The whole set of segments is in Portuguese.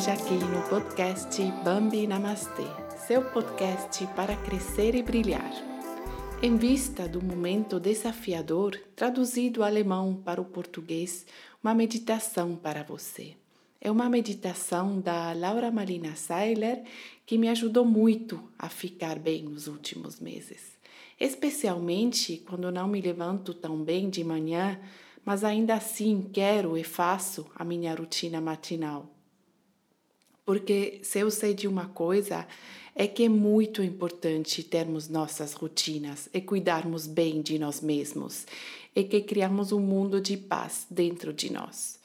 esteja aqui no podcast Bambi Namastê, seu podcast para crescer e brilhar. Em vista do momento desafiador, traduzido alemão para o português, uma meditação para você. É uma meditação da Laura Malina Seiler que me ajudou muito a ficar bem nos últimos meses. Especialmente quando não me levanto tão bem de manhã, mas ainda assim quero e faço a minha rotina matinal. Porque se eu sei de uma coisa, é que é muito importante termos nossas rotinas e cuidarmos bem de nós mesmos e que criamos um mundo de paz dentro de nós.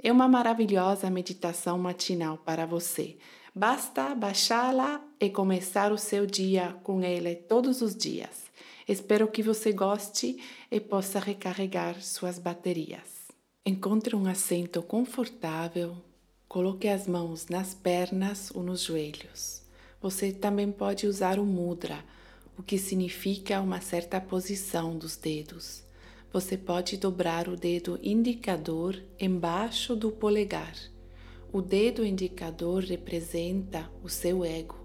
É uma maravilhosa meditação matinal para você Basta baixá-la e começar o seu dia com ele todos os dias. Espero que você goste e possa recarregar suas baterias. Encontre um assento confortável, coloque as mãos nas pernas ou nos joelhos. Você também pode usar o mudra, o que significa uma certa posição dos dedos. Você pode dobrar o dedo indicador embaixo do polegar o dedo indicador representa o seu ego,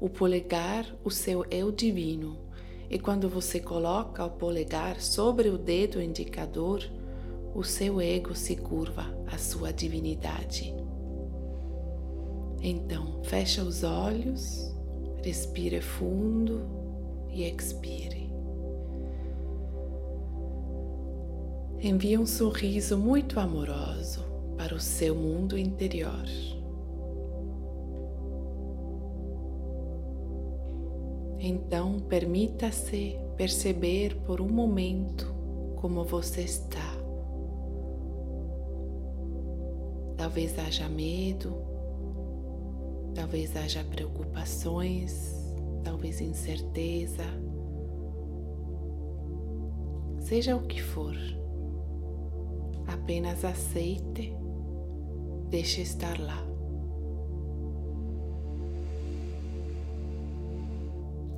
o polegar, o seu eu divino. E quando você coloca o polegar sobre o dedo indicador, o seu ego se curva à sua divinidade. Então, fecha os olhos, respire fundo e expire. Envie um sorriso muito amoroso para o seu mundo interior. Então, permita-se perceber por um momento como você está. Talvez haja medo, talvez haja preocupações, talvez incerteza. Seja o que for, apenas aceite Deixe estar lá.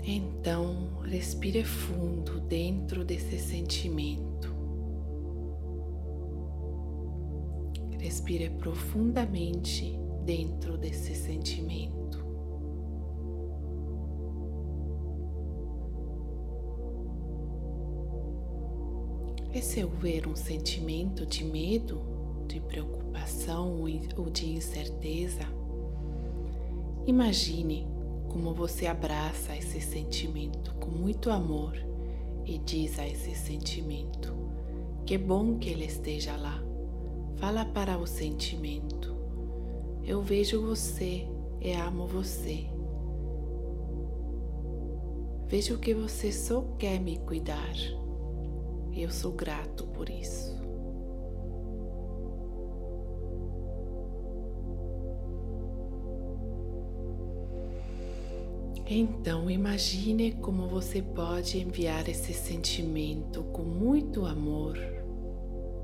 Então, respire fundo dentro desse sentimento. Respire profundamente dentro desse sentimento. E se houver um sentimento de medo, de preocupação, preocupação ou de incerteza, imagine como você abraça esse sentimento com muito amor e diz a esse sentimento: Que bom que ele esteja lá. Fala para o sentimento: Eu vejo você e amo você. Vejo que você só quer me cuidar. Eu sou grato por isso. Então imagine como você pode enviar esse sentimento com muito amor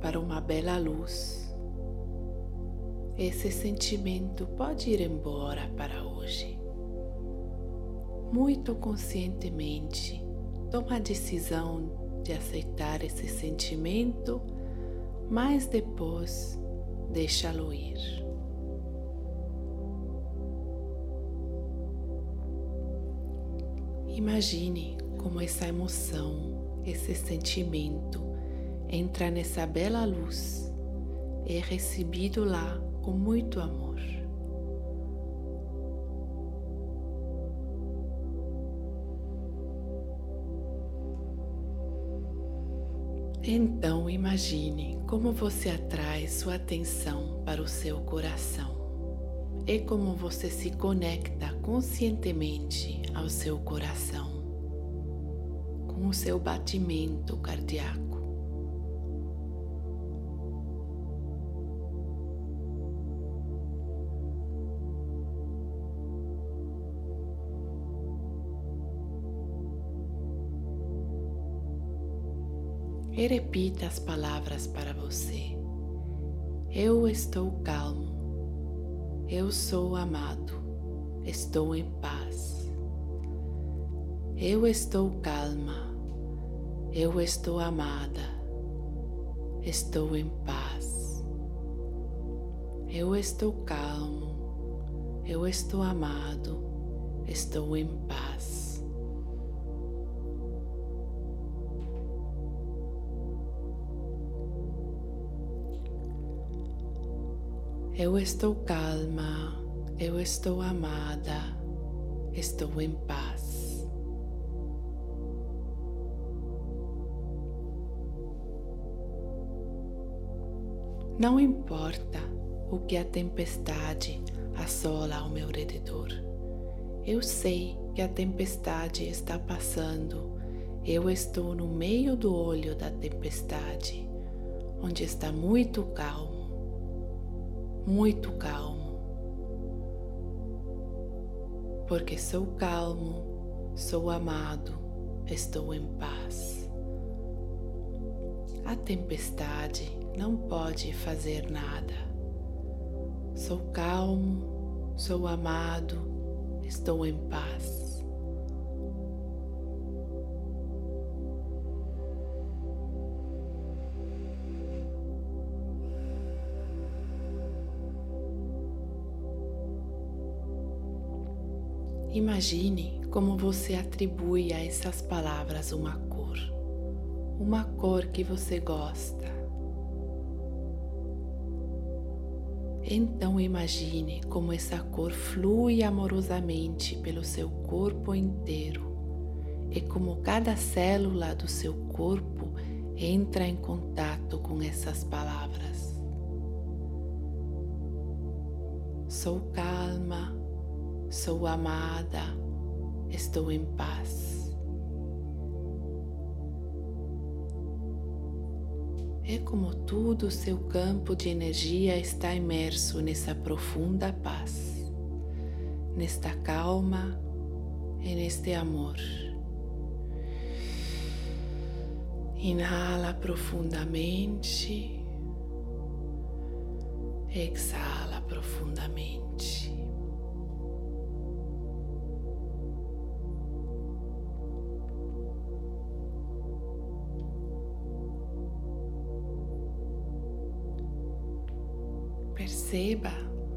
para uma bela luz. Esse sentimento pode ir embora para hoje. Muito conscientemente, toma a decisão de aceitar esse sentimento, mas depois deixa-lo ir. Imagine como essa emoção, esse sentimento entra nessa bela luz e é recebido lá com muito amor. Então imagine como você atrai sua atenção para o seu coração é como você se conecta conscientemente ao seu coração, com o seu batimento cardíaco. E repita as palavras para você. Eu estou calmo. Eu sou amado, estou em paz. Eu estou calma, eu estou amada, estou em paz. Eu estou calmo, eu estou amado, estou em paz. Eu estou calma, eu estou amada, estou em paz. Não importa o que a tempestade assola ao meu redor. Eu sei que a tempestade está passando. Eu estou no meio do olho da tempestade, onde está muito calmo, muito calmo porque sou calmo, sou amado, estou em paz. A tempestade não pode fazer nada. Sou calmo, sou amado, estou em paz. Imagine como você atribui a essas palavras uma cor, uma cor que você gosta. Então imagine como essa cor flui amorosamente pelo seu corpo inteiro e como cada célula do seu corpo entra em contato com essas palavras. Sou calma, Sou amada, estou em paz. É como tudo o seu campo de energia está imerso nessa profunda paz, nesta calma e neste amor. Inhala profundamente, exala profundamente. Perceba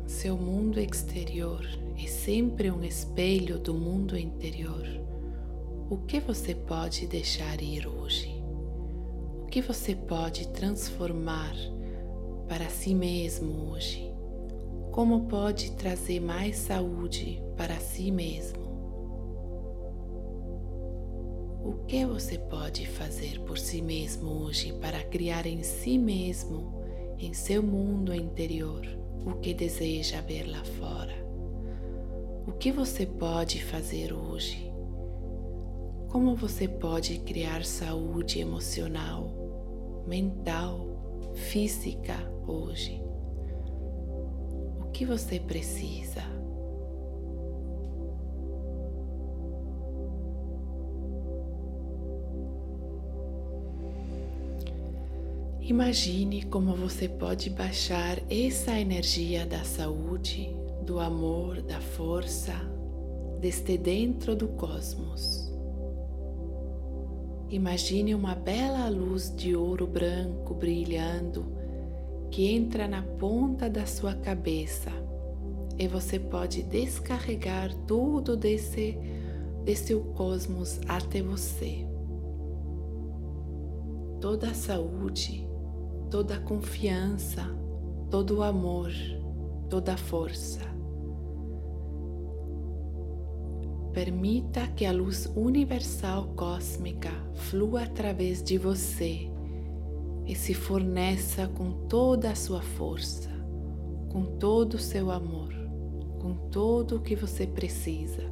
seu mundo exterior é sempre um espelho do mundo interior. O que você pode deixar ir hoje? O que você pode transformar para si mesmo hoje? Como pode trazer mais saúde para si mesmo? O que você pode fazer por si mesmo hoje para criar em si mesmo em seu mundo interior o que deseja ver lá fora. O que você pode fazer hoje? Como você pode criar saúde emocional, mental, física hoje? O que você precisa? Imagine como você pode baixar essa energia da saúde, do amor, da força, deste dentro do cosmos. Imagine uma bela luz de ouro branco brilhando que entra na ponta da sua cabeça e você pode descarregar tudo desse, desse cosmos até você. Toda a saúde, toda a confiança, todo o amor, toda a força. Permita que a luz universal cósmica flua através de você e se forneça com toda a sua força, com todo o seu amor, com todo o que você precisa.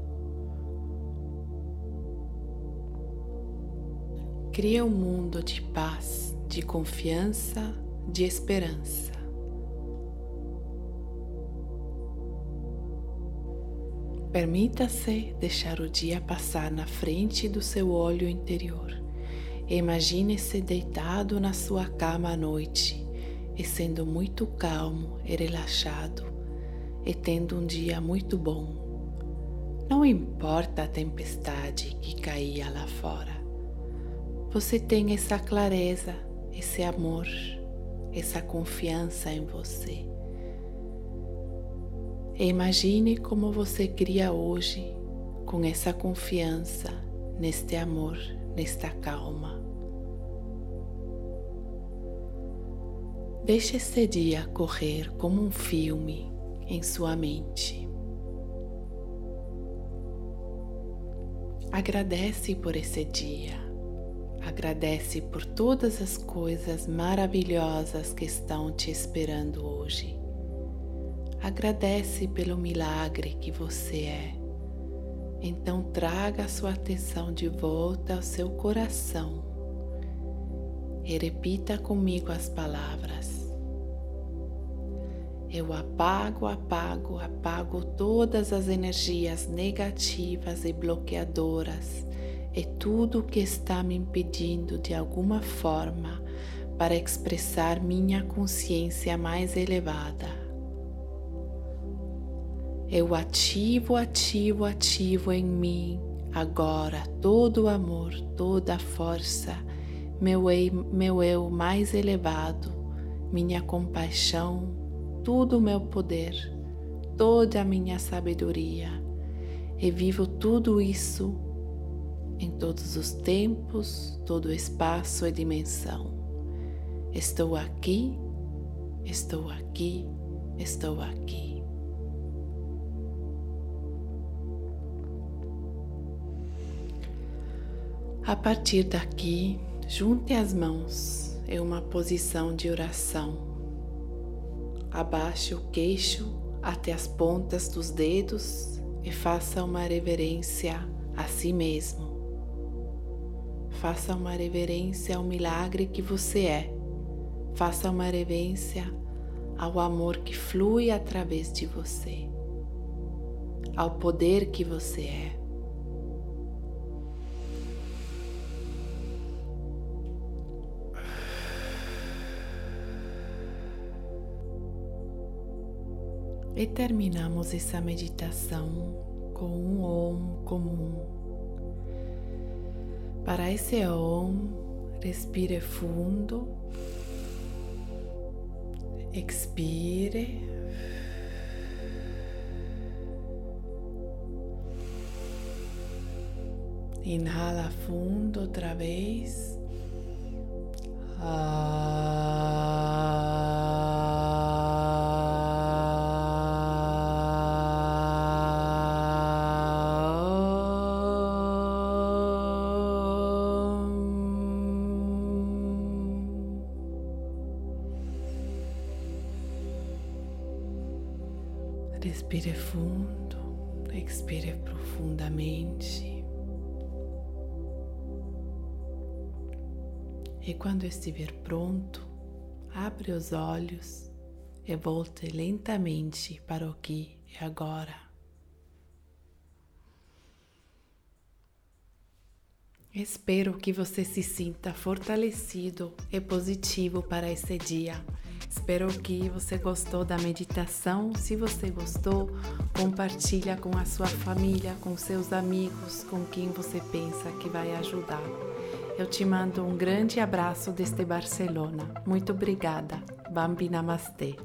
Cria um mundo de paz de confiança, de esperança. Permita-se deixar o dia passar na frente do seu olho interior. Imagine-se deitado na sua cama à noite e sendo muito calmo e relaxado e tendo um dia muito bom. Não importa a tempestade que caía lá fora, você tem essa clareza esse amor, essa confiança em você. E imagine como você cria hoje com essa confiança, neste amor, nesta calma. Deixe esse dia correr como um filme em sua mente. Agradece por esse dia. Agradece por todas as coisas maravilhosas que estão te esperando hoje. Agradece pelo milagre que você é. Então traga a sua atenção de volta ao seu coração e repita comigo as palavras. Eu apago, apago, apago todas as energias negativas e bloqueadoras e tudo que está me impedindo de alguma forma para expressar minha consciência mais elevada. Eu ativo, ativo, ativo em mim agora todo o amor, toda a força, meu eu, meu eu mais elevado, minha compaixão, tudo o meu poder, toda a minha sabedoria e vivo tudo isso em todos os tempos, todo o espaço e dimensão. Estou aqui, estou aqui, estou aqui. A partir daqui, junte as mãos em uma posição de oração Abaixe o queixo até as pontas dos dedos e faça uma reverência a si mesmo. Faça uma reverência ao milagre que você é. Faça uma reverência ao amor que flui através de você, ao poder que você é. E terminamos essa meditação com um Om comum. Para esse Om, respire fundo, expire. Inhala fundo outra vez. Ah. Respire fundo, expire profundamente. E quando estiver pronto, abre os olhos e volte lentamente para o aqui e agora. Espero que você se sinta fortalecido e positivo para esse dia Espero que você gostou da meditação. Se você gostou, compartilha com a sua família, com seus amigos, com quem você pensa que vai ajudar. Eu te mando um grande abraço desde Barcelona. Muito obrigada. Bambi Namastê.